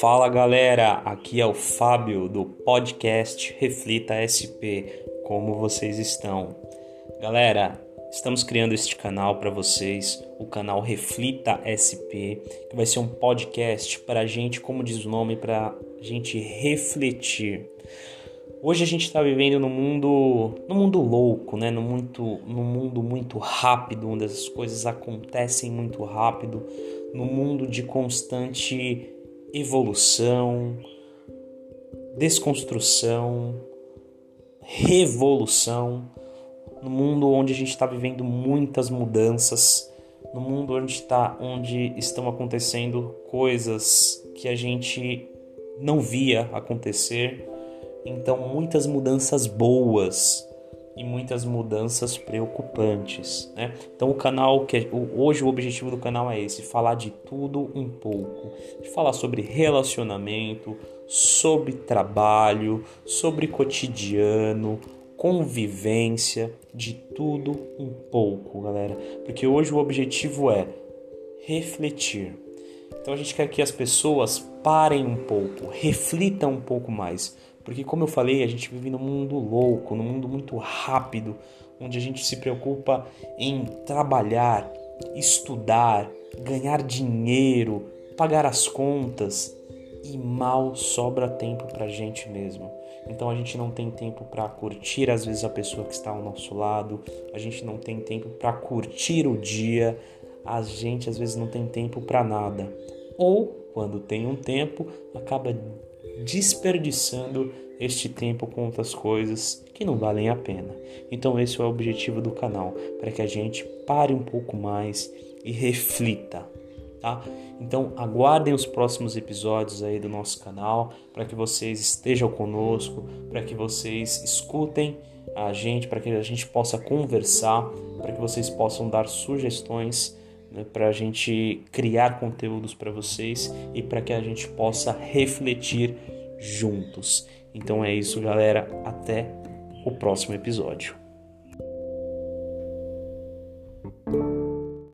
Fala galera, aqui é o Fábio do podcast Reflita SP. Como vocês estão? Galera, estamos criando este canal para vocês, o canal Reflita SP, que vai ser um podcast para a gente, como diz o nome, para a gente refletir. Hoje a gente está vivendo num mundo, num mundo louco, né? Num, muito, num mundo muito rápido, onde as coisas acontecem muito rápido, num mundo de constante evolução, desconstrução, revolução, no mundo onde a gente está vivendo muitas mudanças, no mundo onde, está, onde estão acontecendo coisas que a gente não via acontecer. Então, muitas mudanças boas e muitas mudanças preocupantes, né? Então o canal que hoje o objetivo do canal é esse, falar de tudo um pouco, falar sobre relacionamento, sobre trabalho, sobre cotidiano, convivência, de tudo um pouco, galera. Porque hoje o objetivo é refletir. Então a gente quer que as pessoas parem um pouco, reflitam um pouco mais porque, como eu falei, a gente vive num mundo louco, num mundo muito rápido, onde a gente se preocupa em trabalhar, estudar, ganhar dinheiro, pagar as contas e mal sobra tempo pra gente mesmo. Então a gente não tem tempo para curtir às vezes a pessoa que está ao nosso lado, a gente não tem tempo para curtir o dia, a gente às vezes não tem tempo para nada. Ou quando tem um tempo, acaba desperdiçando este tempo com outras coisas que não valem a pena. Então esse é o objetivo do canal, para que a gente pare um pouco mais e reflita, tá? Então aguardem os próximos episódios aí do nosso canal, para que vocês estejam conosco, para que vocês escutem a gente, para que a gente possa conversar, para que vocês possam dar sugestões né, para a gente criar conteúdos para vocês e para que a gente possa refletir juntos. Então é isso, galera. Até o próximo episódio.